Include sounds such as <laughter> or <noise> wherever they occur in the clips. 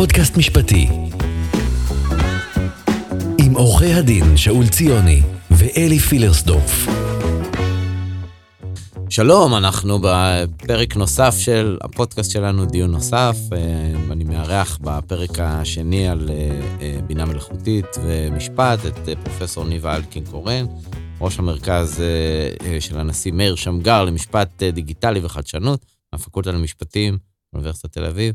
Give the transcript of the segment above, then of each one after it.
פודקאסט משפטי. עם עורכי הדין שאול ציוני ואלי פילרסדורף. שלום, אנחנו בפרק נוסף של הפודקאסט שלנו, דיון נוסף. אה, אני מארח בפרק השני על אה, אה, בינה מלאכותית ומשפט את פרופסור ניבה אלקין קורן, ראש המרכז של הנשיא מאיר שמגר למשפט דיגיטלי וחדשנות, מהפקולטה למשפטים, באוניברסיטת תל אביב.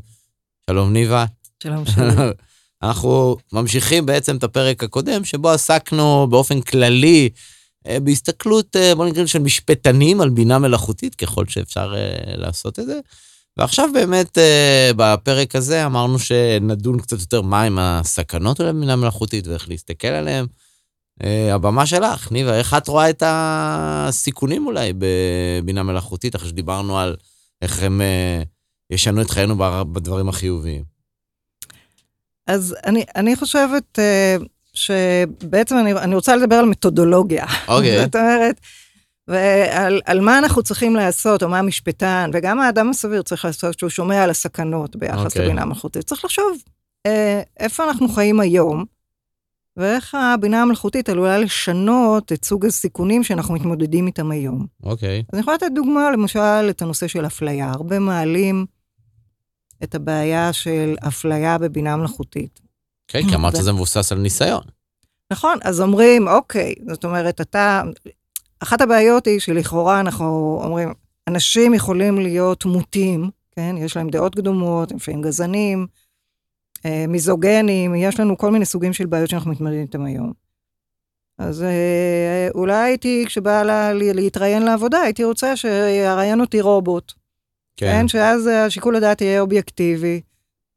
שלום ניבה. שלום שלום. <laughs> אנחנו ממשיכים בעצם את הפרק הקודם, שבו עסקנו באופן כללי אה, בהסתכלות, אה, בוא נקרא, של משפטנים על בינה מלאכותית, ככל שאפשר אה, לעשות את זה. ועכשיו באמת בפרק הזה אמרנו שנדון קצת יותר מהם הסכנות של הבינה מלאכותית ואיך להסתכל עליהן. הבמה שלך, ניבה, איך את רואה את הסיכונים אולי בבינה מלאכותית, אחרי שדיברנו על איך הם ישנו את חיינו בדברים החיוביים? אז אני, אני חושבת uh, שבעצם אני, אני רוצה לדבר על מתודולוגיה. אוקיי. Okay. <laughs> זאת אומרת, ועל על מה אנחנו צריכים לעשות, או מה המשפטן, וגם האדם הסביר צריך לעשות, שהוא שומע על הסכנות ביחס okay. אוקיי. לבינה המלאכותית. צריך לחשוב uh, איפה אנחנו חיים היום, ואיך הבינה המלאכותית עלולה לשנות את סוג הסיכונים שאנחנו מתמודדים איתם היום. אוקיי. Okay. אז אני יכולה לתת דוגמה, למשל, את הנושא של אפליה. הרבה מעלים את הבעיה של אפליה בבינה מלאכותית. כן, כי אמרת שזה מבוסס על ניסיון. נכון, אז אומרים, אוקיי, זאת אומרת, אתה... אחת הבעיות היא שלכאורה אנחנו אומרים, אנשים יכולים להיות מוטים, כן? יש להם דעות קדומות, הם לפעמים גזענים, אה, מיזוגנים, יש לנו כל מיני סוגים של בעיות שאנחנו מתמודדים איתם היום. אז אה, אולי הייתי, כשבאה לה, להתראיין לעבודה, הייתי רוצה שיראיין אותי רובוט. כן. כן, שאז השיקול הדעת יהיה אובייקטיבי.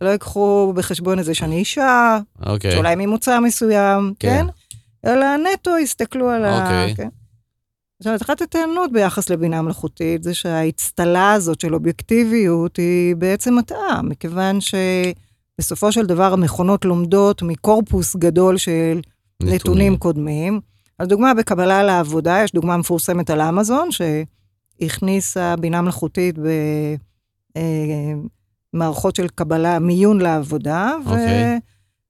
לא ייקחו בחשבון את זה שאני אישה, אוקיי. שאולי ממוצא מסוים, כן? כן? אלא נטו יסתכלו על אוקיי. ה... כן? עכשיו, אחת הטענות ביחס לבינה מלאכותית זה שהאצטלה הזאת של אובייקטיביות היא בעצם מטעה, מכיוון שבסופו של דבר המכונות לומדות מקורפוס גדול של נתונים, נתונים קודמים. אז דוגמה בקבלה לעבודה, יש דוגמה מפורסמת על אמזון, ש... הכניסה בינה מלאכותית במערכות של קבלה, מיון לעבודה, ו... אוקיי.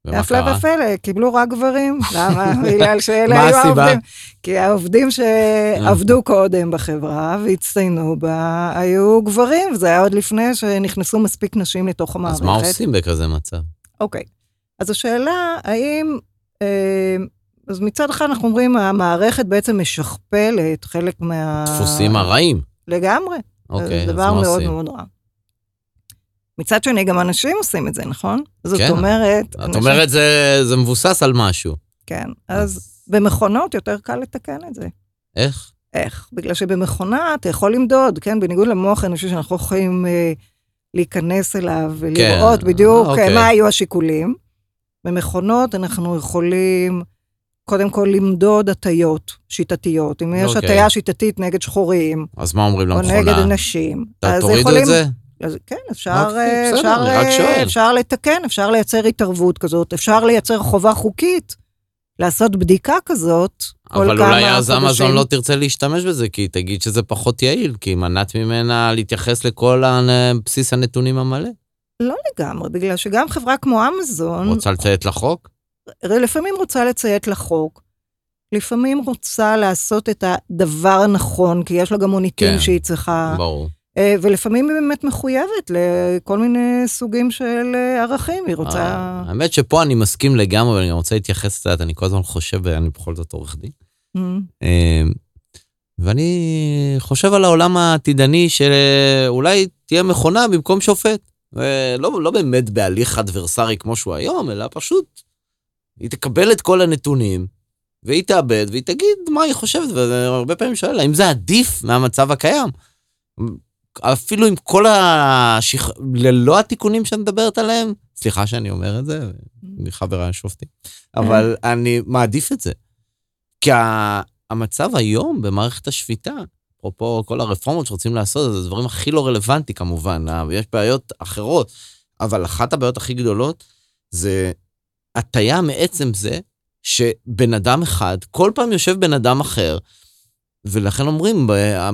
והפלא ופלא, קיבלו רק גברים. <laughs> למה? בגלל שאלה היו העובדים. כי העובדים שעבדו קודם בחברה והצטיינו בה, היו גברים, וזה היה עוד לפני שנכנסו מספיק נשים לתוך המערכת. אז מה עושים בכזה מצב? אוקיי. אז השאלה, האם אה, אז מצד אחד אנחנו אומרים, המערכת בעצם משכפלת חלק מה... דפוסים הרעים. לגמרי. אוקיי, זה דבר מאוד מאוד רע. מצד שני, גם אנשים עושים את זה, נכון? זאת כן. אומרת... את אנשים... אומרת, זה, זה מבוסס על משהו. כן, אז, אז במכונות יותר קל לתקן את זה. איך? איך? בגלל שבמכונה אתה יכול למדוד, כן? בניגוד למוח האנושי שאנחנו יכולים אה, להיכנס אליו ולראות כן. בדיוק אה, אוקיי. מה היו השיקולים. במכונות אנחנו יכולים קודם כל למדוד הטיות שיטתיות. אם יש אוקיי. הטיה שיטתית נגד שחורים, אז מה אומרים למכונה? או נגד נשים. אז תורידו יכולים... את זה? אז כן, אפשר, אוקיי, בסדר, אפשר, אה, אפשר לתקן, אפשר לייצר התערבות כזאת, אפשר לייצר חובה חוקית, לעשות בדיקה כזאת כל כמה חודשים. אבל אולי אז אמזון לא תרצה להשתמש בזה, כי היא תגיד שזה פחות יעיל, כי מנעת ממנה להתייחס לכל בסיס הנתונים המלא. לא לגמרי, בגלל שגם חברה כמו אמזון... רוצה לציית לחוק? לפעמים רוצה לציית לחוק, לפעמים רוצה לעשות את הדבר הנכון, כי יש לה גם מוניטין כן, שהיא צריכה. ברור. אה, ולפעמים היא באמת מחויבת לכל מיני סוגים של אה, ערכים, היא רוצה... אה, האמת שפה אני מסכים לגמרי, ואני רוצה להתייחס קצת, אני כל הזמן חושב, אני בכל זאת עורך דין. Mm-hmm. ואני חושב על העולם העתידני שאולי תהיה מכונה במקום שופט. לא, לא באמת בהליך אדברסרי כמו שהוא היום, אלא פשוט היא תקבל את כל הנתונים, והיא תאבד, והיא תגיד מה היא חושבת, והרבה פעמים שואל, האם זה עדיף מהמצב הקיים? אפילו עם כל השיח... ללא התיקונים שאת מדברת עליהם, סליחה שאני אומר את זה, מחבריי השופטים, אבל אני מעדיף את זה. כי המצב היום במערכת השפיטה, אפרופו כל הרפורמות שרוצים לעשות, זה הדברים הכי לא רלוונטי כמובן, יש בעיות אחרות, אבל אחת הבעיות הכי גדולות זה הטיה מעצם זה שבן אדם אחד, כל פעם יושב בן אדם אחר, ולכן אומרים, ב-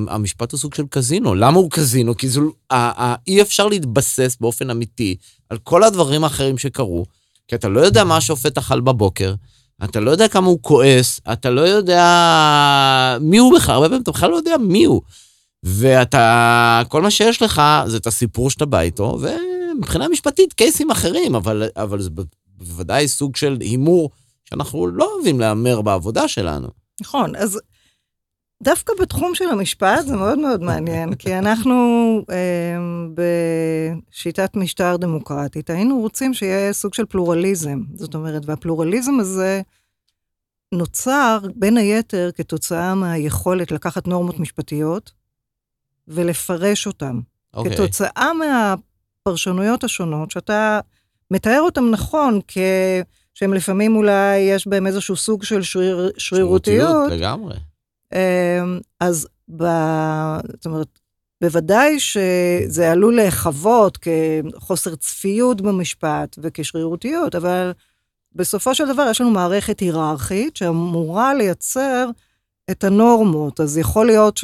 המשפט הוא סוג של קזינו. למה הוא קזינו? כי זו, אי אפשר להתבסס באופן אמיתי על כל הדברים האחרים שקרו, כי אתה לא יודע מה השופט אכל בבוקר, אתה לא יודע כמה הוא כועס, אתה לא יודע מי הוא בכלל, הרבה פעמים אתה בכלל לא יודע מי הוא. ואתה, כל מה שיש לך זה את הסיפור שאתה בא איתו, ומבחינה משפטית קייסים אחרים, אבל, אבל זה בוודאי סוג של הימור שאנחנו לא אוהבים להמר בעבודה שלנו. נכון, אז דווקא בתחום של המשפט זה מאוד מאוד מעניין, כי אנחנו אה, בשיטת משטר דמוקרטית, היינו רוצים שיהיה סוג של פלורליזם. זאת אומרת, והפלורליזם הזה נוצר בין היתר כתוצאה מהיכולת לקחת נורמות משפטיות ולפרש אותן. אוקיי. כתוצאה מהפרשנויות השונות, שאתה מתאר אותן נכון, כ... שהם לפעמים אולי יש בהם איזשהו סוג של שריר, שרירותיות. לגמרי. אמ, אז ב... זאת אומרת, בוודאי שזה עלול להיחוות כחוסר צפיות במשפט וכשרירותיות, אבל בסופו של דבר יש לנו מערכת היררכית שאמורה לייצר את הנורמות. אז יכול להיות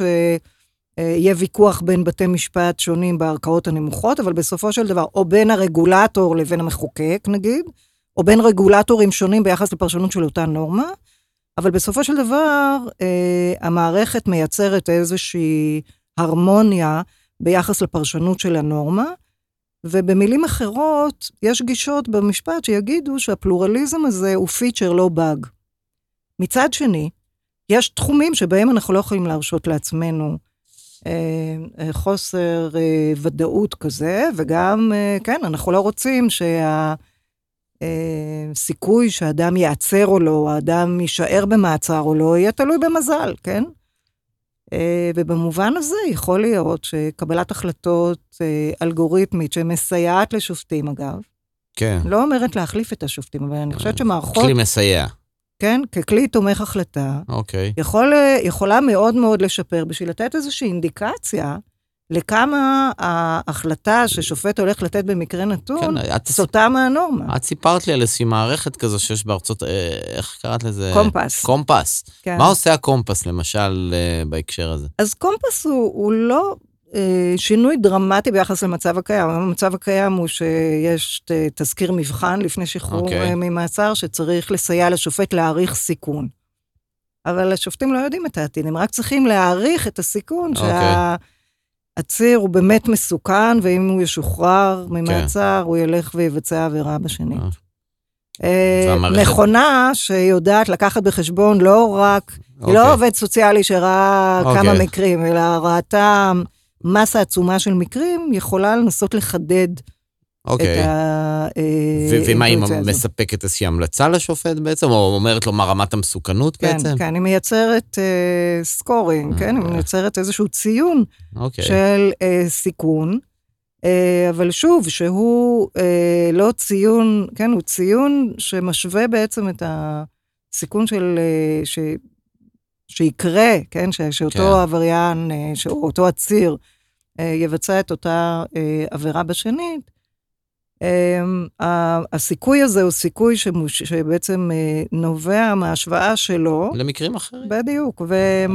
שיהיה ויכוח בין בתי משפט שונים בערכאות הנמוכות, אבל בסופו של דבר, או בין הרגולטור לבין המחוקק, נגיד, או בין רגולטורים שונים ביחס לפרשנות של אותה נורמה, אבל בסופו של דבר, אה, המערכת מייצרת איזושהי הרמוניה ביחס לפרשנות של הנורמה, ובמילים אחרות, יש גישות במשפט שיגידו שהפלורליזם הזה הוא פיצ'ר, לא באג. מצד שני, יש תחומים שבהם אנחנו לא יכולים להרשות לעצמנו אה, אה, חוסר אה, ודאות כזה, וגם, אה, כן, אנחנו לא רוצים שה... אה, סיכוי שאדם ייעצר או לא, האדם יישאר במעצר או לא, יהיה תלוי במזל, כן? אה, ובמובן הזה יכול להיות שקבלת החלטות אה, אלגוריתמית שמסייעת לשופטים, אגב, כן. לא אומרת להחליף את השופטים, אבל אני חושבת שמערכות, כלי מסייע. כן, ככלי תומך החלטה, אוקיי. יכול, יכולה מאוד מאוד לשפר בשביל לתת איזושהי אינדיקציה לכמה ההחלטה ששופט הולך לתת במקרה נתון, כן, את, סוטה מהנורמה. את סיפרת לי על איזושהי מערכת כזו שיש בארצות, אה, איך קראת לזה? קומפס. קומפס. כן. מה עושה הקומפס, למשל, אה, בהקשר הזה? אז קומפס הוא, הוא לא שינוי דרמטי ביחס למצב הקיים. המצב הקיים הוא שיש תזכיר מבחן לפני שחרור אוקיי. okay. ממעצר, שצריך לסייע לשופט להעריך סיכון. אבל השופטים לא יודעים את העתיד, הם רק צריכים להעריך את הסיכון אוקיי. שהעציר הוא באמת מסוכן, ואם הוא ישוחרר ממעצר, כן. הוא ילך ויבצע עבירה בשנית. אה. אה, מכונה שיודעת לקחת בחשבון לא רק, היא אוקיי. לא עובד סוציאלי שראה אוקיי. כמה מקרים, אלא ראתה מסה עצומה של מקרים, יכולה לנסות לחדד את אוקיי. ה... אה, ומה, היא הזו. מספקת איזושהי המלצה לשופט בעצם, או אומרת לו מה רמת המסוכנות כן, בעצם? כן, היא מייצרת אה, סקורינג, כן? היא אה. מייצרת איזשהו ציון אוקיי. של אה, סיכון, אה, אבל שוב, שהוא אה, לא ציון, כן, הוא ציון שמשווה בעצם את הסיכון של, אה, ש, שיקרה, כן, ש, שאותו כן. עבריין, אה, שאותו עציר, אה, יבצע את אותה אה, עבירה בשנית. אה, הסיכוי הזה הוא סיכוי שמוש, שבעצם אה, נובע מההשוואה שלו, למקרים אחרים. בדיוק,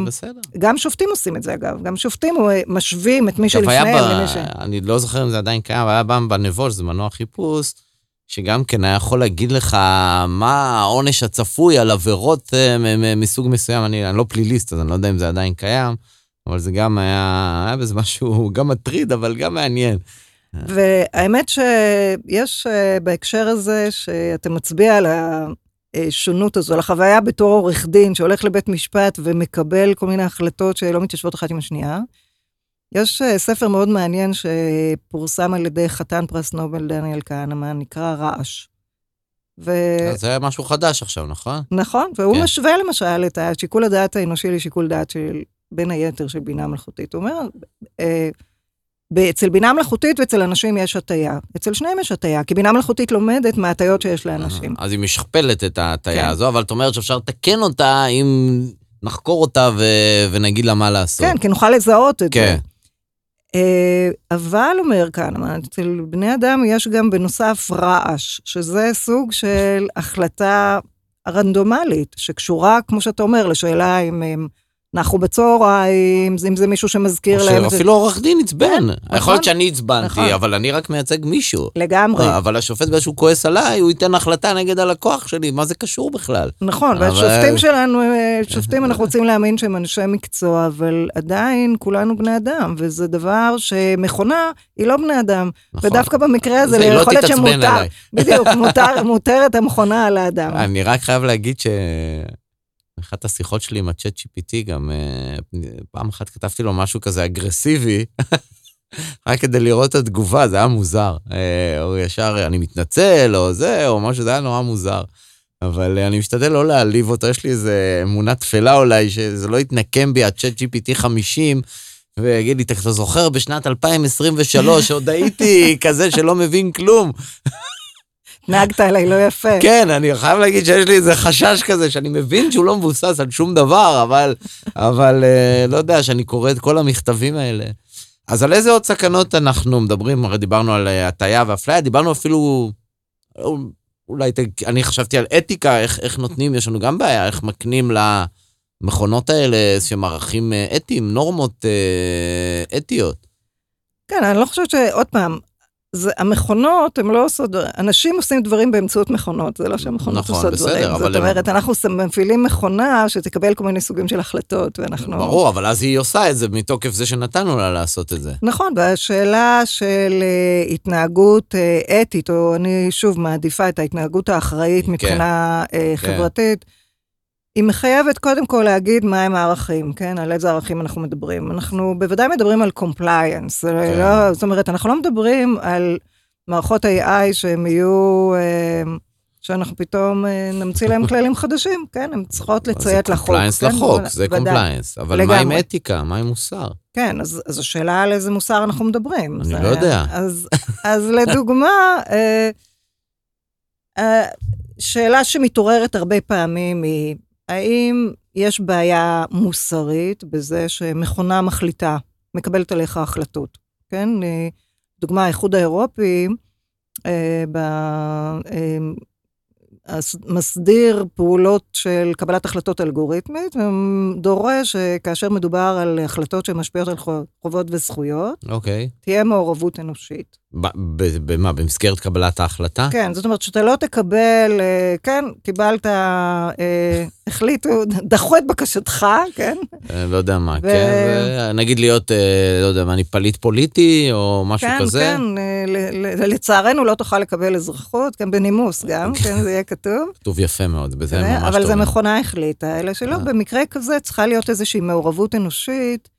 בסדר. וגם שופטים עושים את זה אגב, גם שופטים אה, משווים את מי שלפניהם ב... ש... אני לא זוכר אם זה עדיין קיים, אבל היה פעם בנבו, שזה מנוע חיפוש, שגם כן היה יכול להגיד לך מה העונש הצפוי על עבירות אה, מסוג מסוים. אני, אני לא פליליסט, אז אני לא יודע אם זה עדיין קיים, אבל זה גם היה, היה בזה משהו <laughs> גם מטריד, אבל גם מעניין. והאמת שיש אה, בהקשר הזה, שאתה מצביע על השונות הזו, על החוויה בתור עורך דין שהולך לבית משפט ומקבל כל מיני החלטות שלא מתיישבות אחת עם השנייה. יש אה, ספר מאוד מעניין שפורסם על ידי חתן פרס נובל דניאל כהנמן, נקרא רעש. ו... אז זה היה משהו חדש עכשיו, נכון? נכון, והוא כן. משווה למשל את שיקול הדעת האנושי לשיקול דעת של, בין היתר, של בינה מלאכותית. הוא אומר, אה, אצל בינה מלאכותית ואצל אנשים יש הטיה. אצל שניהם יש הטיה, כי בינה מלאכותית לומדת מההטיות שיש לאנשים. אז היא משכפלת את ההטייה כן. הזו, אבל את אומרת שאפשר לתקן אותה אם נחקור אותה ו... ונגיד לה מה לעשות. כן, כי נוכל לזהות את כן. זה. אה, אבל, אומר כאן, אצל בני אדם יש גם בנוסף רעש, שזה סוג של החלטה רנדומלית, שקשורה, כמו שאתה אומר, לשאלה אם הם נחו בצהריים, אם זה מישהו שמזכיר להם. שאפילו עורך דין עצבן. כן, יכול נכון, להיות שאני עצבנתי, נכון. אבל אני רק מייצג מישהו. לגמרי. אבל השופט באיזשהו כועס עליי, הוא ייתן החלטה נגד הלקוח שלי, מה זה קשור בכלל? נכון, אבל- והשופטים שלנו, אה, שופטים אנחנו רוצים להאמין שהם אנשי מקצוע, אבל עדיין כולנו בני אדם, וזה דבר שמכונה היא לא בני אדם. נכון. ודווקא במקרה הזה, לא יכול להיות שמותר. בדיוק, מותר- מותרת המכונה על האדם. אני רק חייב להגיד שאחת השיחות שלי עם הצ'אט GPT, גם אה, פעם אחת כתבתי לו משהו כזה אגרסיבי, <laughs> רק כדי לראות את התגובה, זה היה מוזר. אה, הוא ישר, אני מתנצל, או זה, או משהו, זה היה נורא מוזר. אבל אה, אני משתדל לא להעליב אותו, יש לי איזו אמונה תפלה אולי, שזה לא יתנקם בי הצ'אט GPT 50, ויגיד לי, אתה זוכר בשנת 2023, עוד הייתי כזה שלא מבין כלום. <laughs> נהגת עליי לא יפה. כן, אני חייב להגיד שיש לי איזה חשש כזה, שאני מבין שהוא לא מבוסס על שום דבר, אבל, אבל אה, לא יודע, שאני קורא את כל המכתבים האלה. אז על איזה עוד סכנות אנחנו מדברים? הרי דיברנו על אה, הטעיה ואפליה, דיברנו אפילו, אולי, ת- אני חשבתי על אתיקה, איך, איך נותנים, יש לנו גם בעיה, איך מקנים למכונות האלה איזשהם ערכים אה, אתיים, נורמות אה, אתיות. כן, אני לא חושבת שעוד פעם, זה, המכונות, הן לא עושות, אנשים עושים דברים באמצעות מכונות, זה לא שהמכונות נכון, עושות בסדר, דברים. זאת הם- אומרת, אנחנו מפעילים מכונה שתקבל כל מיני סוגים של החלטות, ואנחנו... ברור, אבל אז היא עושה את זה מתוקף זה שנתנו לה לעשות את זה. נכון, והשאלה של אה, התנהגות אה, אתית, או אני שוב מעדיפה את ההתנהגות האחראית כן, מבחינה אה, כן. חברתית, היא מחייבת קודם כל להגיד מהם הערכים, כן? על איזה ערכים אנחנו מדברים. אנחנו בוודאי מדברים על compliance, כן. כן. לא, זאת אומרת, אנחנו לא מדברים על מערכות AI שהם יהיו, אה, שאנחנו פתאום אה, נמציא להם <laughs> כללים חדשים, כן? הן צריכות לציית לחוק. זה compliance כן? לחוק, זה ודאי. compliance. אבל מה עם לגמרי. אתיקה? מה עם מוסר? כן, אז, אז השאלה על איזה מוסר אנחנו מדברים. אני זה, לא יודע. אז, <laughs> אז לדוגמה, אה, אה, שאלה שמתעוררת הרבה פעמים היא, האם יש בעיה מוסרית בזה שמכונה מחליטה, מקבלת עליך החלטות, כן? אה, דוגמה, האיחוד האירופי, אה, ב, אה, מסדיר פעולות של קבלת החלטות אלגוריתמית, ודורש שכאשר מדובר על החלטות שמשפיעות על חו- חובות וזכויות, אוקיי. תהיה מעורבות אנושית. במה? במסגרת קבלת ההחלטה? כן, זאת אומרת שאתה לא תקבל, אה, כן, קיבלת, אה, החליטו, דחו את בקשתך, כן? אה, לא יודע מה, כן? נגיד להיות, לא יודע מה, אני פליט פוליטי, או משהו כן, כזה? כן, ל- לצערנו לא תוכל לקבל אזרחות, כן, בנימוס גם, <laughs> כן, זה יהיה כתוב. כתוב יפה מאוד, בזה ממש אבל טוב. זה מכונה החליטה, אלא שלא. במקרה כזה צריכה להיות איזושהי מעורבות אנושית,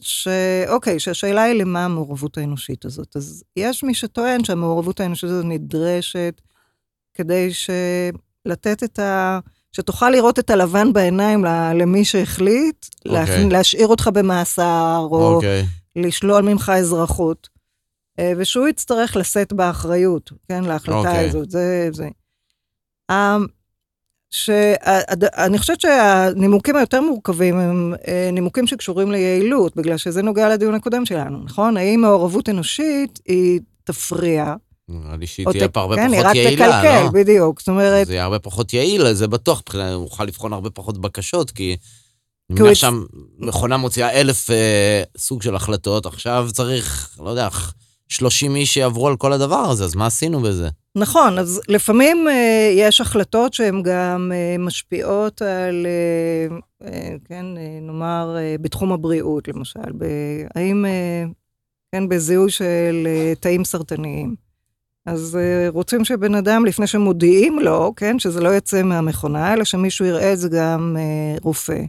ש... ש... אוקיי, שהשאלה היא למה המעורבות האנושית הזאת. אז יש מי שטוען שהמעורבות האנושית הזאת נדרשת כדי. לתת את ה... שתוכל לראות את הלבן בעיניים למי שהחליט, אוקיי. להכ- להשאיר אותך במאסר, או אוקיי. לשלול ממך אזרחות, אה, ושהוא יצטרך לשאת באחריות, כן, להחלטה אוקיי. הזאת, זה... זה. שאני חושבת שהנימוקים היותר מורכבים הם אה, נימוקים שקשורים ליעילות, בגלל שזה נוגע לדיון הקודם שלנו, נכון? האם מעורבות אנושית היא תפריע? נראה לי שהיא תהיה ת- הרבה כן, היא פחות רק יעילה, תקלקל, לא? בדיוק. זאת אומרת, זה יהיה הרבה פחות יעיל, זה בטוח, הוא יוכל לבחון הרבה פחות בקשות, כי... אני מניח שם מכונה מוציאה אלף אה, סוג של החלטות, עכשיו צריך, לא יודע, 30 איש שיעברו על כל הדבר הזה, אז מה עשינו בזה? נכון, אז לפעמים אה, יש החלטות שהן גם אה, משפיעות על, אה, אה, כן, אה, נאמר, אה, בתחום הבריאות, למשל, ב, האם, אה, כן, בזיהוי של אה, תאים סרטניים. אז אה, רוצים שבן אדם, לפני שמודיעים לו, כן, שזה לא יצא מהמכונה, אלא שמישהו יראה את זה גם אה, רופא.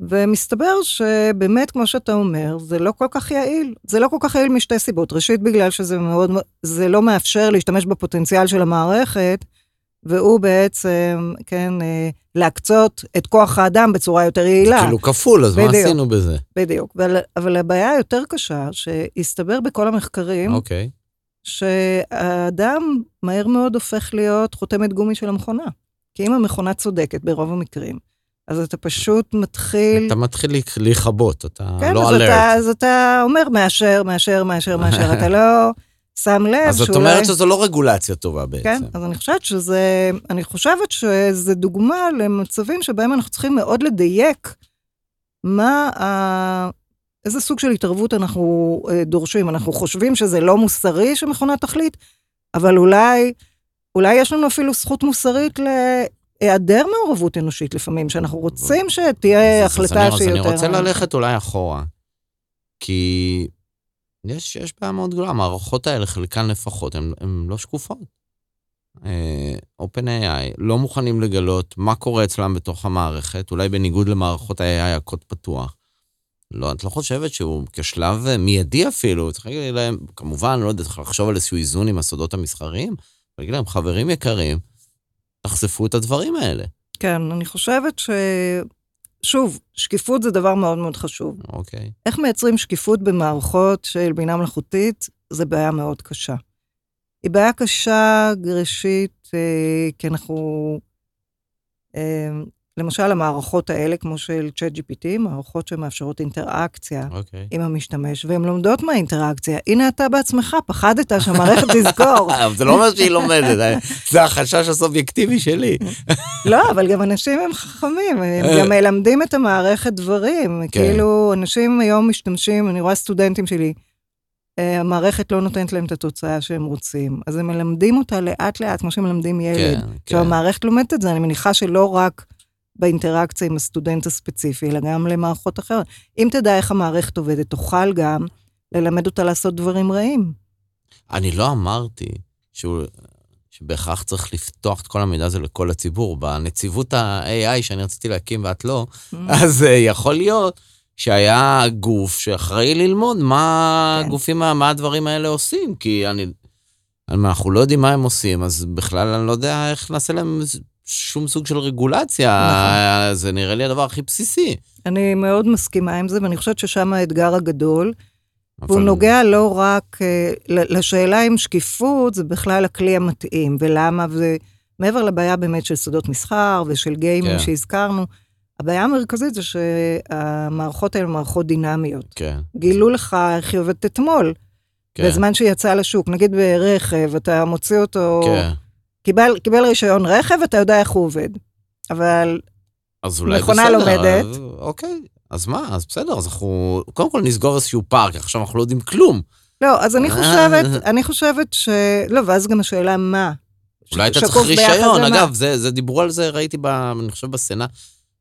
ומסתבר שבאמת, כמו שאתה אומר, זה לא כל כך יעיל. זה לא כל כך יעיל משתי סיבות. ראשית, בגלל שזה מאוד, זה לא מאפשר להשתמש בפוטנציאל של המערכת, והוא בעצם, כן, אה, להקצות את כוח האדם בצורה יותר זה יעילה. כאילו כפול, אז מה בדיוק. עשינו בזה? בדיוק. אבל, אבל הבעיה היותר קשה, שהסתבר בכל המחקרים, אוקיי. שהאדם מהר מאוד הופך להיות חותמת גומי של המכונה. כי אם המכונה צודקת ברוב המקרים, אז אתה פשוט מתחיל... אתה מתחיל להיכבות, אתה כן, לא אלרט. אז אתה אומר מאשר, מאשר, מאשר, מאשר, אתה לא... שם לב אז את שאולי... אומרת שזו לא רגולציה טובה בעצם. כן, אז אני חושבת שזה, אני חושבת שזה דוגמה למצבים שבהם אנחנו צריכים מאוד לדייק מה, ה... איזה סוג של התערבות אנחנו אה, דורשים. אנחנו חושבים שזה לא מוסרי שמכונה תחליט, אבל אולי, אולי יש לנו אפילו זכות מוסרית להיעדר מעורבות אנושית לפעמים, שאנחנו רוצים שתהיה החלטה שהיא יותר... אז אני רוצה ללכת אולי אחורה, כי יש, יש בעיה מאוד גדולה, המערכות האלה, חלקן לפחות, הן לא שקופות. אה, OpenAI לא מוכנים לגלות מה קורה אצלם בתוך המערכת, אולי בניגוד למערכות ה-AI הקוד פתוח. לא, את לא חושבת שהוא כשלב אה, מיידי אפילו, צריך להגיד להם, כמובן, לא יודע, צריך לחשוב על איזשהו איזון עם הסודות המסחריים, ולהגיד להם, חברים יקרים, תחשפו את הדברים האלה. כן, אני חושבת ש... שוב, שקיפות זה דבר מאוד מאוד חשוב. אוקיי. איך מייצרים שקיפות במערכות של בינה מלאכותית, זה בעיה מאוד קשה. היא בעיה קשה, ראשית, אה, כי אנחנו... אה, למשל, המערכות האלה, כמו של ChatGPT, מערכות שמאפשרות אינטראקציה אוקיי. עם המשתמש, והן לומדות מהאינטראקציה. הנה אתה בעצמך, פחדת שהמערכת <laughs> תזכור. זה לא אומר שהיא לומדת, אה, זה החשש הסובייקטיבי שלי. <laughs> לא, אבל גם אנשים הם חכמים, הם אה. גם מלמדים את המערכת דברים. כן. כאילו, אנשים היום משתמשים, אני רואה סטודנטים שלי, אה, המערכת לא נותנת להם את התוצאה שהם רוצים. אז הם מלמדים אותה לאט-לאט, כמו שמלמדים ילד. כן, עכשיו, כן. המערכת לומדת את זה, אני מניחה שלא רק באינטראקציה עם הסטודנט הספציפי, אלא גם למערכות אחרות. אם תדע איך המערכת עובדת, תוכל גם ללמד אותה לעשות דברים רעים. אני לא אמרתי שהוא, שבהכרח צריך לפתוח את כל המידע הזה לכל הציבור. בנציבות ה-AI שאני רציתי להקים ואת לא, אז אה, יכול להיות שהיה גוף שאחראי ללמוד מה כן. הגופים, מה מה הדברים האלה עושים, כי אני... אנחנו לא יודעים מה הם עושים, אז בכלל אני לא יודע איך נעשה להם שום סוג של רגולציה. נכון. זה נראה לי הדבר הכי בסיסי. אני מאוד מסכימה עם זה, ואני חושבת ששם האתגר הגדול, והוא אבל- נוגע לא רק אה, לשאלה אם שקיפות זה בכלל הכלי המתאים, ולמה, ומעבר לבעיה באמת של סודות מסחר ושל גיימינג כן. שהזכרנו, הבעיה המרכזית זה שהמערכות האלה הן מערכות דינמיות. כן. גילו לך איך היא עובדת אתמול, כן. בזמן שהיא יצאה לשוק. נגיד ברכב, אתה מוציא אותו, כן. קיבל, קיבל רישיון רכב, אתה יודע איך הוא עובד. אבל אז אולי מכונה בסדר. לומדת. אז, אוקיי, אז מה? אז בסדר, אז אנחנו קודם כל נסגור איזשהו פארק, עכשיו אנחנו לא יודעים כלום. לא, אז אני אה. חושבת, אני חושבת ש... לא, ואז גם השאלה מה. אולי אתה צריך רישיון. אגב, זה, זה דיברו על זה, ראיתי, ב, אני חושב, בסנאט.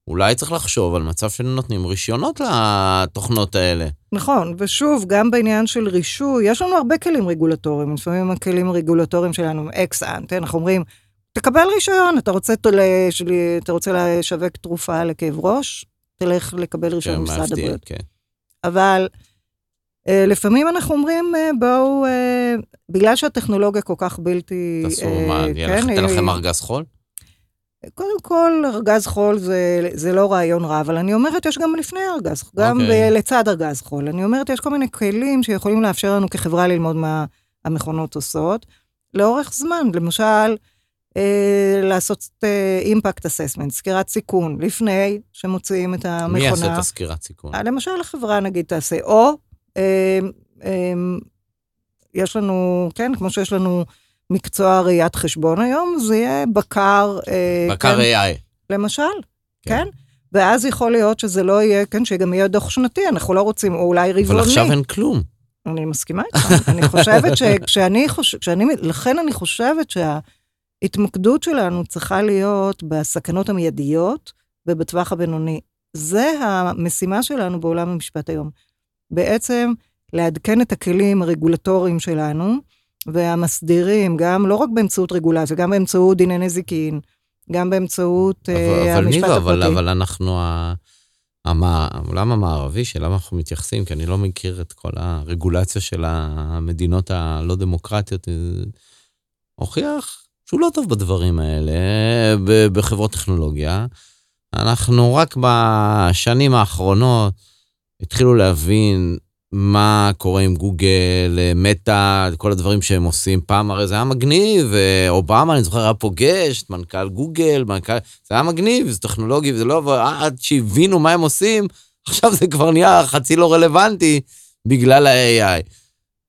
אולי צריך לחשוב על מצב שנותנים רישיונות לתוכנות האלה. נכון, ושוב, גם בעניין של רישוי, יש לנו הרבה כלים רגולטוריים, לפעמים הכלים הרגולטוריים שלנו הם אקס אנטה, אנחנו אומרים, תקבל רישיון, אתה רוצה, תול- שלי- אתה רוצה לשווק תרופה לכאב ראש, תלך לקבל רישיון כן, מה-FDA, הבריאות. כן. אבל אה, לפעמים אנחנו אומרים, אה, בואו, אה, בגלל שהטכנולוגיה כל כך בלתי... תעשו, אה, מה, כן, אה, לכם ארגז חול? קודם כל, ארגז חול זה, זה לא רעיון רע, אבל אני אומרת, יש גם לפני ארגז, גם אוקיי. ב- לצד ארגז חול. אני אומרת, יש כל מיני כלים שיכולים לאפשר לנו כחברה ללמוד מה המכונות עושות, לאורך זמן. למשל, אה, לעשות אימפקט אססמנט, סקירת סיכון, לפני שמוציאים את המכונה. מי יעשה את הסקירת סיכון? אה, למשל, החברה נגיד תעשה, או אה, אה, יש לנו, כן, כמו שיש לנו מקצוע ראיית חשבון היום, זה יהיה בקר. אה, בקר כן, AI. למשל, כן. כן? ואז יכול להיות שזה לא יהיה, כן, שגם יהיה דוח שנתי, אנחנו לא רוצים, או אולי רבעוני. אבל עכשיו אין כלום. אני מסכימה איתך. אני חושבת שכשאני <laughs> חושבת, לכן אני חושבת שההתמקדות שלנו צריכה להיות בסכנות המיידיות ובטווח הבינוני. זה המשימה שלנו בעולם המשפט היום. בעצם לעדכן את הכלים הרגולטוריים שלנו והמסדירים, גם לא רק באמצעות רגולציה, גם באמצעות דיני נזיקין, גם באמצעות אה, אבל, אבל המשפט הפרטי. אבל, אבל אנחנו, העולם המערבי, שלמה אנחנו מתייחסים, כי אני לא מכיר את כל הרגולציה של המדינות הלא דמוקרטיות, אה, הוכיח שהוא לא טוב בדברים האלה, בחברות טכנולוגיה. אנחנו רק בשנים האחרונות התחילו להבין מה קורה עם גוגל, מטא, כל הדברים שהם עושים. פעם הרי זה היה מגניב, ואובמה, אני זוכר, היה פוגש את מנכ"ל גוגל, מנכ"ל... זה היה מגניב, זה טכנולוגי, וזה לא... עד שהבינו מה הם עושים, <laughs> עכשיו זה כבר נהיה חצי לא רלוונטי בגלל ה-AI.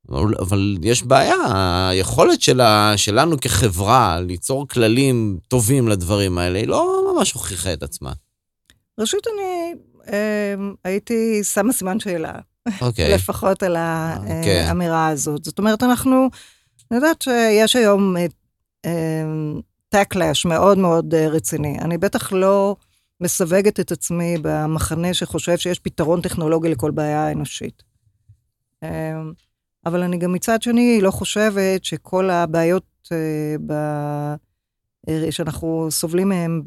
אבל, אבל יש בעיה, היכולת שלה, שלנו כחברה ליצור כללים טובים לדברים האלה, היא לא ממש הוכיחה את עצמה. ראשית, אני אה, הייתי שמה סימן שאלה, אוקיי. <laughs> לפחות על כן. האמירה הזאת. זאת אומרת, אנחנו, אני יודעת שיש היום טקלאש מאוד מאוד אה, רציני. אני בטח לא מסווגת את עצמי במחנה שחושב שיש פתרון טכנולוגי לכל בעיה אנושית. אה, אבל אני גם מצד שני לא חושבת שכל הבעיות אה, ב... אה, שאנחנו סובלים מהם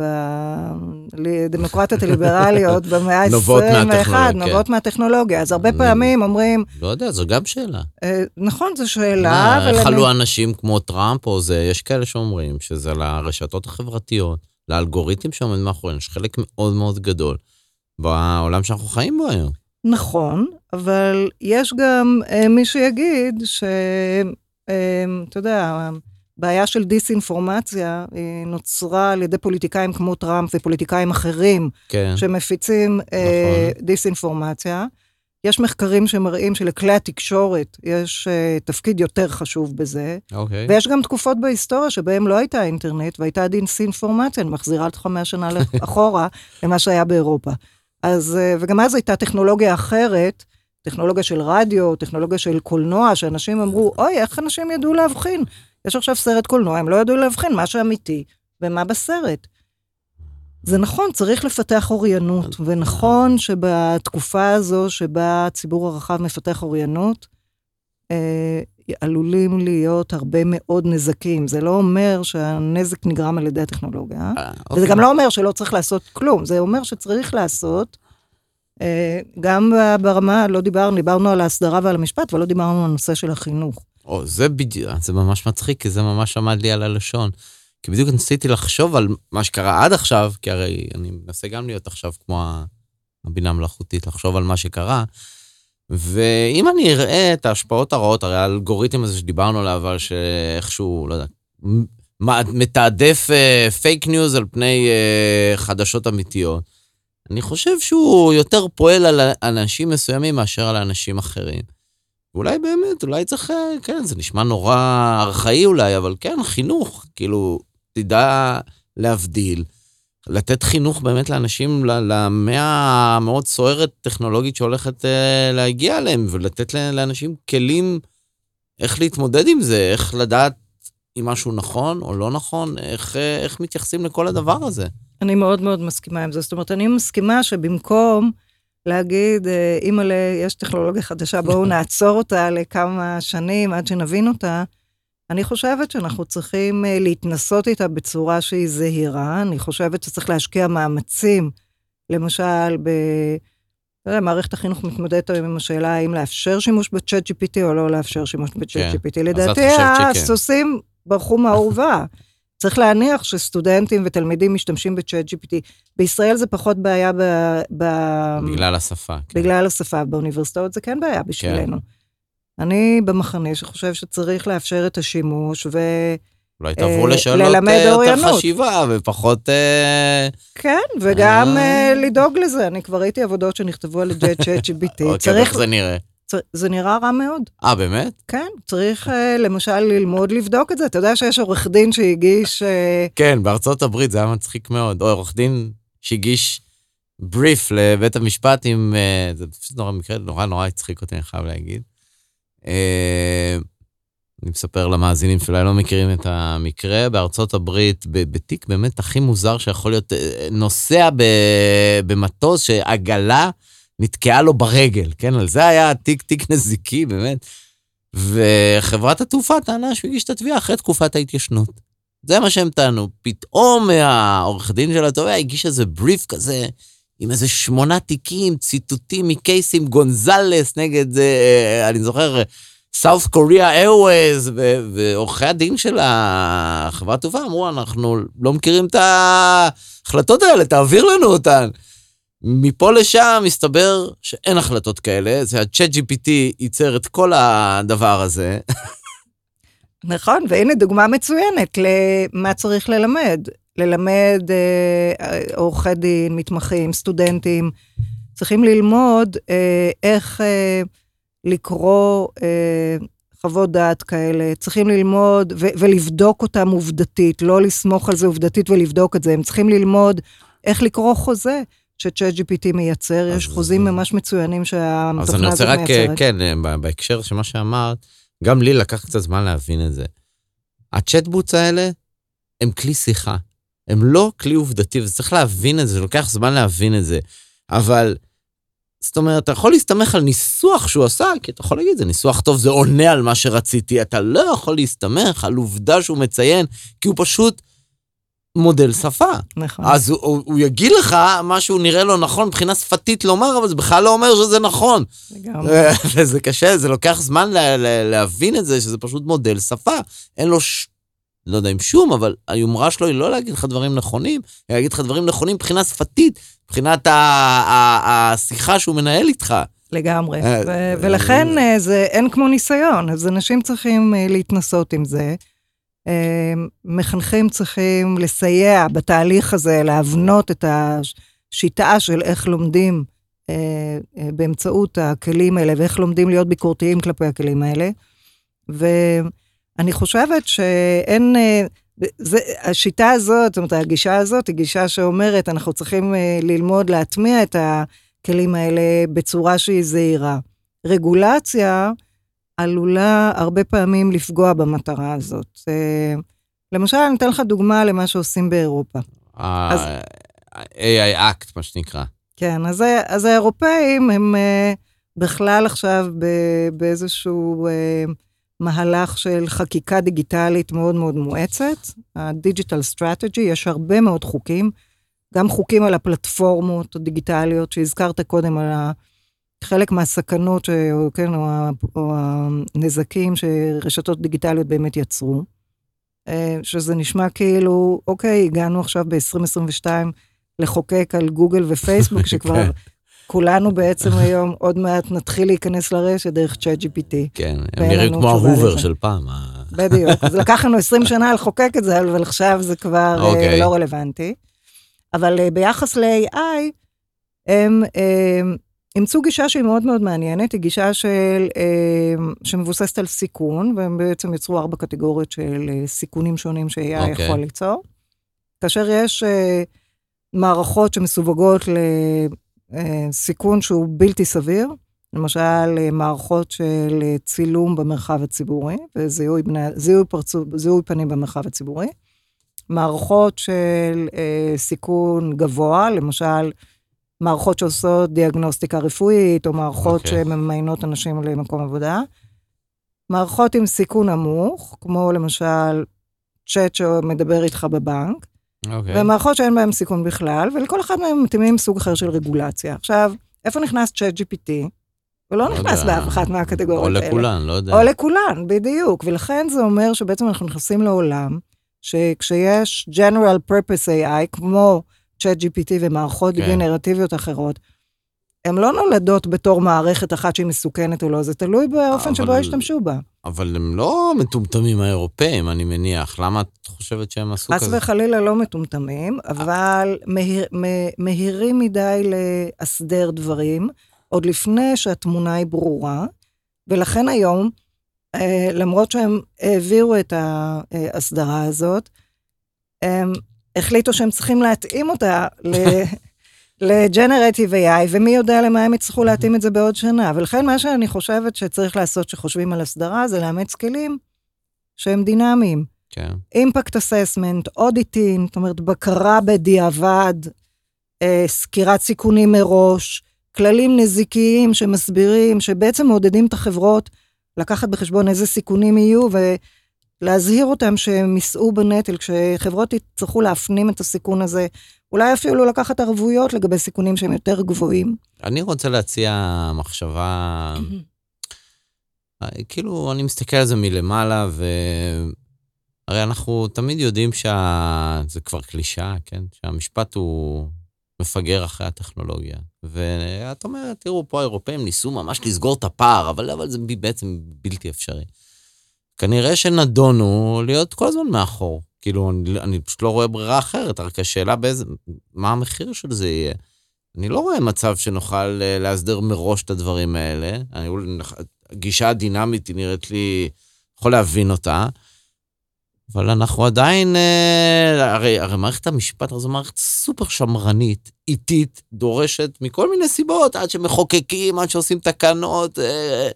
בדמוקרטיות הליברליות <laughs> במאה ה-21, נובעות מהטכנולוגיה, כן. אז הרבה אני- פעמים אומרים, לא יודע, זו גם שאלה. אה, נכון, זו שאלה, איך אני... עלו אנשים כמו טראמפ או זה, יש כאלה שאומרים שזה לרשתות החברתיות, לאלגוריתם שעומד מאחוריהם, יש חלק מאוד מאוד גדול בעולם שאנחנו חיים בו היום. נכון, אבל יש גם אה, מי שיגיד ש... אתה יודע, הבעיה של דיסאינפורמציה היא נוצרה על ידי פוליטיקאים כמו טראמפ ופוליטיקאים אחרים כן. שמפיצים אה, נכון. דיסאינפורמציה. יש מחקרים שמראים שלכלי התקשורת יש אה, תפקיד יותר חשוב בזה, אוקיי. ויש גם תקופות בהיסטוריה שבהם לא הייתה אינטרנט והייתה דיסאינפורמציה, אני מחזירה אותך 100 שנה <laughs> אחורה למה שהיה באירופה. אז, אה, וגם אז הייתה טכנולוגיה אחרת, טכנולוגיה של רדיו, טכנולוגיה של קולנוע, שאנשים אמרו, אוי, איך אנשים ידעו להבחין? יש עכשיו סרט קולנוע, הם לא ידעו להבחין מה שאמיתי ומה בסרט. זה נכון, צריך לפתח אוריינות, ונכון שבתקופה הזו שבה הציבור הרחב מפתח אוריינות, אה, עלולים להיות הרבה מאוד נזקים. זה לא אומר שהנזק נגרם על ידי הטכנולוגיה, אה, וזה אוקיי. גם לא אומר שלא צריך לעשות כלום, זה אומר שצריך לעשות, אה, גם ברמה, לא דיברנו, דיברנו על ההסדרה ועל המשפט, אבל לא דיברנו על הנושא של החינוך. או, זה בדיוק, זה ממש מצחיק, כי זה ממש עמד לי על הלשון. כי בדיוק ניסיתי לחשוב על מה שקרה עד עכשיו, כי הרי אני מנסה גם להיות עכשיו כמו הבינה המלאכותית, לחשוב על מה שקרה. ואם אני אראה את ההשפעות הרעות, הרי האלגוריתם הזה שדיברנו עליו, אבל שאיכשהו, לא יודע, מתעדף פייק ניוז על פני אה, חדשות אמיתיות, אני חושב שהוא יותר פועל על אנשים מסוימים מאשר על אנשים אחרים. ואולי באמת, אולי צריך, אה, כן, זה נשמע נורא ארכאי אולי, אבל כן, חינוך, כאילו, תדע להבדיל, לתת חינוך באמת לאנשים, למאה המאוד סוערת טכנולוגית שהולכת אה, להגיע אליהם, ולתת לאנשים כלים איך להתמודד עם זה, איך לדעת אם משהו נכון או לא נכון, איך, אה, איך מתייחסים לכל הדבר הזה. אני מאוד מאוד מסכימה עם זה. זאת אומרת, אני מסכימה שבמקום להגיד, אה, אימא'לה, יש טכנולוגיה חדשה, בואו <laughs> נעצור אותה לכמה שנים עד שנבין אותה, אני חושבת שאנחנו צריכים אה, להתנסות איתה בצורה שהיא זהירה. אני חושבת שצריך להשקיע מאמצים, למשל, ב... אתה יודע, מערכת החינוך מתמודדת היום עם השאלה האם לאפשר שימוש בצ'אט GPT או לא לאפשר שימוש בצ'אט כן. GPT. לדעתי. הסוסים ברחו מהאורווה. צריך להניח שסטודנטים ותלמידים משתמשים בצ'אט GPT. בישראל זה פחות בעיה ב... ב... בגלל השפה. כן. בגלל השפה. באוניברסיטאות זה כן בעיה בשבילנו. אני במחנה שחושב שצריך לאפשר את השימוש, ו... אולי תעברו אה, לשאלות ללמד אה, יותר אוריינות. חשיבה ופחות... אה, כן, וגם אה. לדאוג לזה. אני כבר ראיתי עבודות שנכתבו על ידי <laughs> צ'אט GPT. אוקיי. איך זה נראה? זה נראה רע מאוד. אה, באמת? כן, צריך אה, למשל ללמוד לבדוק את זה. אתה יודע שיש עורך דין שהגיש... אה, כן, בארצות הברית זה היה מצחיק מאוד. או עורך דין שהגיש בריף לבית המשפט עם... אה, זה פשוט נורא מקרה, נורא נורא הצחיק אותי, אני חייב להגיד. אני מספר למאזינים שאולי לא מכירים את המקרה, בארצות הברית, בתיק באמת הכי מוזר שיכול להיות, נוסע במטוס שעגלה נתקעה לו ברגל, כן? על זה היה תיק, תיק נזיקי, באמת. וחברת התעופה טענה שהוא הגיש את התביעה אחרי תקופת ההתיישנות. זה מה שהם טענו. פתאום העורך דין של התובע הגיש איזה בריף כזה, עם איזה שמונה תיקים, ציטוטים מקייסים גונזלס נגד, אה, אני זוכר, סאוף קוריאה איירווייז, ועורכי הדין של החברת תעופה אמרו, אנחנו לא מכירים את ההחלטות האלה, תעביר לנו אותן. מפה לשם מסתבר שאין החלטות כאלה, זה ה-chat GPT ייצר את כל הדבר הזה. נכון, והנה דוגמה מצוינת למה צריך ללמד. ללמד אה, עורכי דין, מתמחים, סטודנטים, צריכים ללמוד אה, איך אה, לקרוא אה, חוות דעת כאלה, צריכים ללמוד ו- ולבדוק אותם עובדתית, לא לסמוך על זה עובדתית ולבדוק את זה, הם צריכים ללמוד איך לקרוא חוזה שצ'אט GPT מייצר, יש אז- חוזים ממש מצוינים אז אני שהתוכנה הזאת רוצה רק, מייצרת. כן, אה, בהקשר של מה שאמרת, גם לי לקח קצת זמן להבין את זה. הצ'טבוטס האלה הם כלי שיחה. הם לא כלי עובדתי, וצריך להבין את זה, זה לוקח זמן להבין את זה. אבל, זאת אומרת, אתה יכול להסתמך על ניסוח שהוא עשה, כי אתה יכול להגיד, זה ניסוח טוב, זה עונה על מה שרציתי. אתה לא יכול להסתמך על עובדה שהוא מציין, כי הוא פשוט מודל שפה. נכון. אז הוא, הוא, הוא יגיד לך מה שהוא נראה לו נכון מבחינה שפתית לומר, אבל זה בכלל לא אומר שזה נכון. לגמרי. <laughs> וזה קשה, זה לוקח זמן לה, לה, להבין את זה, שזה פשוט מודל שפה. אין לו, ש... לא יודע אם שום, אבל היומרה שלו היא לא להגיד לך דברים נכונים, היא להגיד לך דברים נכונים מבחינה שפתית, מבחינת ה- ה- השיחה שהוא מנהל איתך. לגמרי. אה, ו- אה, ולכן אה, זה אין כמו ניסיון, אז אנשים צריכים להתנסות עם זה. אה, מחנכים צריכים לסייע בתהליך הזה, להבנות את השיטה של איך לומדים אה, אה, באמצעות הכלים האלה, ואיך לומדים להיות ביקורתיים כלפי הכלים האלה. ואני חושבת שאין... אה, זה, השיטה הזאת, זאת אומרת, הגישה הזאת היא גישה שאומרת, אנחנו צריכים ללמוד להטמיע את הכלים האלה בצורה שהיא זהירה. רגולציה עלולה הרבה פעמים לפגוע במטרה הזאת. אה, למשל, אני אתן לך דוגמה למה שעושים באירופה. אז- ה-AI Act, מה שנקרא. כן, אז, אז האירופאים הם אה, בכלל עכשיו באיזשהו אה, מהלך של חקיקה דיגיטלית מאוד מאוד מואצת, ה-Digital Strategy, יש הרבה מאוד חוקים, גם חוקים על הפלטפורמות הדיגיטליות שהזכרת קודם, על ה- חלק מהסכנות, ש- או, כן, או, או הנזקים שרשתות דיגיטליות באמת יצרו. אה, שזה נשמע כאילו, אוקיי, הגענו עכשיו ב-2022 לחוקק על גוגל ופייסבוק, <laughs> שכבר כן. כולנו בעצם <laughs> היום עוד מעט נתחיל להיכנס לרשת דרך צ'אט GPT. כן, הם נראים כמו ההובר. של פעם. ה- בדיוק. אז לקח לנו 20 שנה לחוקק את זה, אבל עכשיו זה כבר okay. אוקיי. לא רלוונטי. אבל אה, ביחס ל-AI, הם אה, אימצו גישה שהיא מאוד מאוד מעניינת, היא גישה של, אה, שמבוססת על סיכון, והם בעצם יצרו ארבע קטגוריות של אה, סיכונים שונים ש-AI okay. אוקיי. יכול ליצור. כאשר יש אה, מערכות שמסווגות לסיכון שהוא בלתי סביר, למשל, מערכות של צילום במרחב הציבורי, וזיהוי בני, זיהוי, פרצו, זיהוי פנים במרחב הציבורי. מערכות של אה, סיכון גבוה, למשל, מערכות שעושות דיאגנוסטיקה רפואית, או מערכות אוקיי. שממיינות אנשים למקום עבודה. מערכות עם סיכון נמוך, כמו למשל צ'אט שמדבר איתך בבנק, אוקיי. ומערכות שאין בהן סיכון בכלל, ולכל אחד מהם מתאימים סוג אחר של רגולציה. עכשיו, איפה נכנס צ'אט GPT? הוא לא לא נכנס יודע. באף אחת מהקטגוריות או האלה. לכולן, לא יודע. או לכולן, בדיוק. ולכן זה אומר שבעצם אנחנו נכנסים לעולם, שכשיש General Purpose AI, כמו ChatGPT ומערכות כן. גנרטיביות אחרות, הן לא נולדות בתור מערכת אחת שהיא מסוכנת או לא, זה תלוי באופן שבו אבל- ישתמשו בה. אבל הם לא מטומטמים האירופאים, אני מניח. למה את חושבת שהם עשו חס כזה? וחלילה לא מטומטמים, אבל מהיר, מה- מהירים מדי להסדר דברים, עוד לפני שהתמונה היא ברורה, ולכן היום, אה, למרות שהם העבירו את ההסדרה הזאת, הם החליטו שהם צריכים להתאים אותה ל-Generative <laughs> AI, ומי יודע למה הם יצטרכו להתאים את זה בעוד שנה. ולכן מה שאני חושבת שצריך לעשות כשחושבים על הסדרה, זה לאמץ כלים שהם דינמיים. כן. אימפקט אססמנט, אודיטין, זאת אומרת, בקרה בדיעבד, אה, סקירת סיכונים מראש, כללים נזיקיים שמסבירים, שבעצם מעודדים את החברות לקחת בחשבון איזה סיכונים יהיו, ולהזהיר אותם שהם יישאו בנטל, כשחברות יצטרכו להפנים את הסיכון הזה, אולי אפילו לקחת ערבויות לגבי סיכונים שהם יותר גבוהים. אני רוצה להציע מחשבה, כאילו, אני מסתכל על זה מלמעלה, ו... הרי אנחנו תמיד יודעים שה... זה כבר קלישאה, כן? שהמשפט הוא מפגר אחרי הטכנולוגיה. ואת אומרת, תראו, פה האירופאים ניסו ממש לסגור את הפער, אבל, אבל זה בעצם בלתי אפשרי. כנראה שנדונו להיות כל הזמן מאחור. כאילו, אני, אני פשוט לא רואה ברירה אחרת, רק השאלה באיזה... מה המחיר של זה יהיה. אני לא רואה מצב שנוכל אה, להסדר מראש את הדברים האלה. אני, הגישה הדינמית היא נראית לי, יכול להבין אותה. אבל אנחנו עדיין, אה, הרי, הרי מערכת המשפט זו מערכת סופר שמרנית, איטית, דורשת מכל מיני סיבות, עד שמחוקקים, עד שעושים תקנות, אה,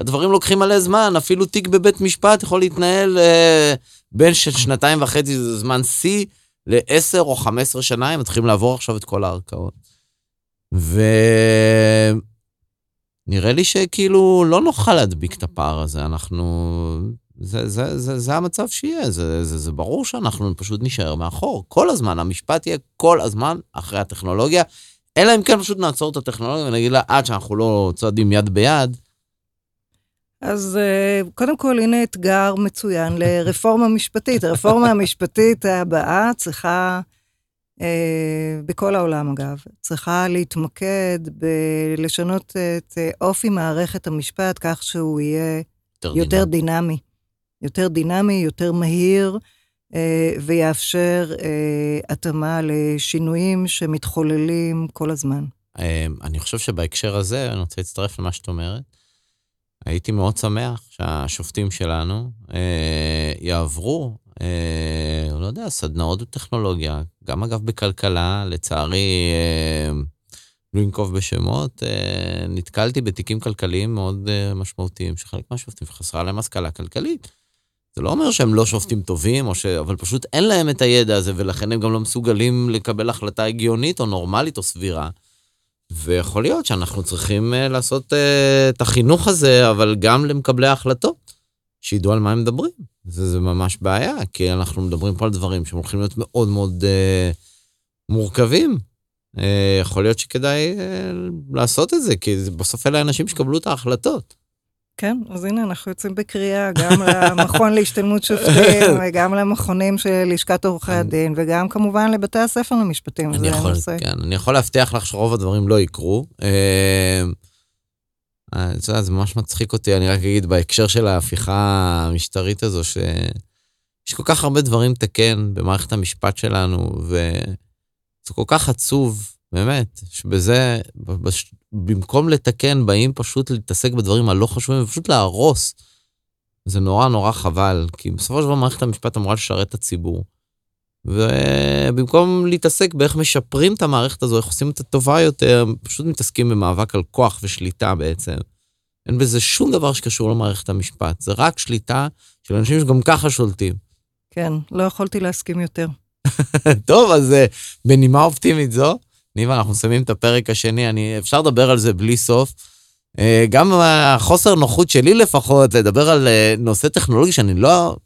הדברים לוקחים מלא זמן, אפילו תיק בבית משפט יכול להתנהל אה, בין ש- שנתיים וחצי, זה זמן שיא, לעשר או חמש עשרה שנה, הם מתחילים לעבור עכשיו את כל הערכאות. ונראה לי שכאילו לא נוכל להדביק את הפער הזה, אנחנו... זה, זה, זה, זה המצב שיהיה, זה, זה, זה ברור שאנחנו פשוט נישאר מאחור. כל הזמן, המשפט יהיה כל הזמן אחרי הטכנולוגיה, אלא אם כן פשוט נעצור את הטכנולוגיה ונגיד לה, עד שאנחנו לא צועדים יד ביד, אז אה, קודם כל, הנה אתגר מצוין לרפורמה משפטית. הרפורמה <laughs> המשפטית הבאה צריכה, אה, בכל העולם אגב, צריכה להתמקד בלשנות את אה, אופי מערכת המשפט כך שהוא יהיה יותר, יותר דינמי. דינמי. יותר דינמי, יותר מהיר, ויאפשר התאמה לשינויים שמתחוללים כל הזמן. אני חושב שבהקשר הזה, אני רוצה להצטרף למה שאת אומרת. הייתי מאוד שמח שהשופטים שלנו אה, יעברו, אה, לא יודע, סדנאות בטכנולוגיה, גם אגב בכלכלה, לצערי, אה, לא אנקוב בשמות, אה, נתקלתי בתיקים כלכליים מאוד אה, משמעותיים, שחלק מהשופטים חסרה להם השכלה כלכלית. זה לא אומר שהם לא שופטים טובים, או ש... אבל פשוט אין להם את הידע הזה, ולכן הם גם לא מסוגלים לקבל החלטה הגיונית או נורמלית או סבירה. ויכול להיות שאנחנו צריכים uh, לעשות uh, את החינוך הזה, אבל גם למקבלי ההחלטות, שידעו על מה הם מדברים. זה, זה ממש בעיה, כי אנחנו מדברים פה על דברים שהם הולכים להיות מאוד מאוד uh, מורכבים. Uh, יכול להיות שכדאי uh, לעשות את זה, כי בסוף אלה האנשים שקבלו את ההחלטות. כן, אז הנה, אנחנו יוצאים בקריאה גם <laughs> למכון להשתלמות שופטים, <laughs> וגם למכונים של לשכת עורכי הדין, וגם כמובן לבתי הספר למשפטים. אני זה יכול. כן, אני יכול להבטיח לך שרוב הדברים לא יקרו. אה, אה, את יודעת, זה ממש מצחיק אותי, אני רק אגיד בהקשר של ההפיכה המשטרית הזו, שיש כל כך הרבה דברים לתקן במערכת המשפט שלנו, וזה כל כך עצוב, באמת, שבזה, במקום לתקן, באים פשוט להתעסק בדברים הלא חשובים, ופשוט להרוס. זה נורא נורא חבל, כי בסופו של דבר מערכת המשפט אמורה לשרת את הציבור. ובמקום להתעסק באיך משפרים את המערכת הזו, איך עושים אותה טובה יותר, פשוט מתעסקים במאבק על כוח ושליטה בעצם. אין בזה שום דבר שקשור למערכת המשפט, זה רק שליטה של אנשים שגם ככה שולטים. כן, לא יכולתי להסכים יותר. <laughs> טוב, אז אה, בנימה אופטימית זו, ניבה, אנחנו מסיימים את הפרק השני, אני, אפשר לדבר על זה בלי סוף. אה, גם החוסר נוחות שלי לפחות, לדבר על אה, נושא טכנולוגי שאני לא,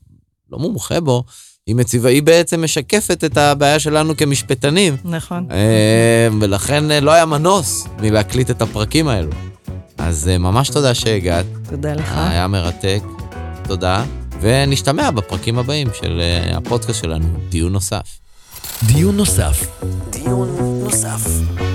לא מומחה בו, היא מציבה, היא בעצם משקפת את הבעיה שלנו כמשפטנים. נכון. אה, ולכן לא היה מנוס מלהקליט את הפרקים האלו. אז ממש תודה שהגעת, תודה לך. היה מרתק, תודה, ונשתמע בפרקים הבאים של הפודקאסט שלנו, דיון נוסף. דיון נוסף. דיון נוסף. no Safo.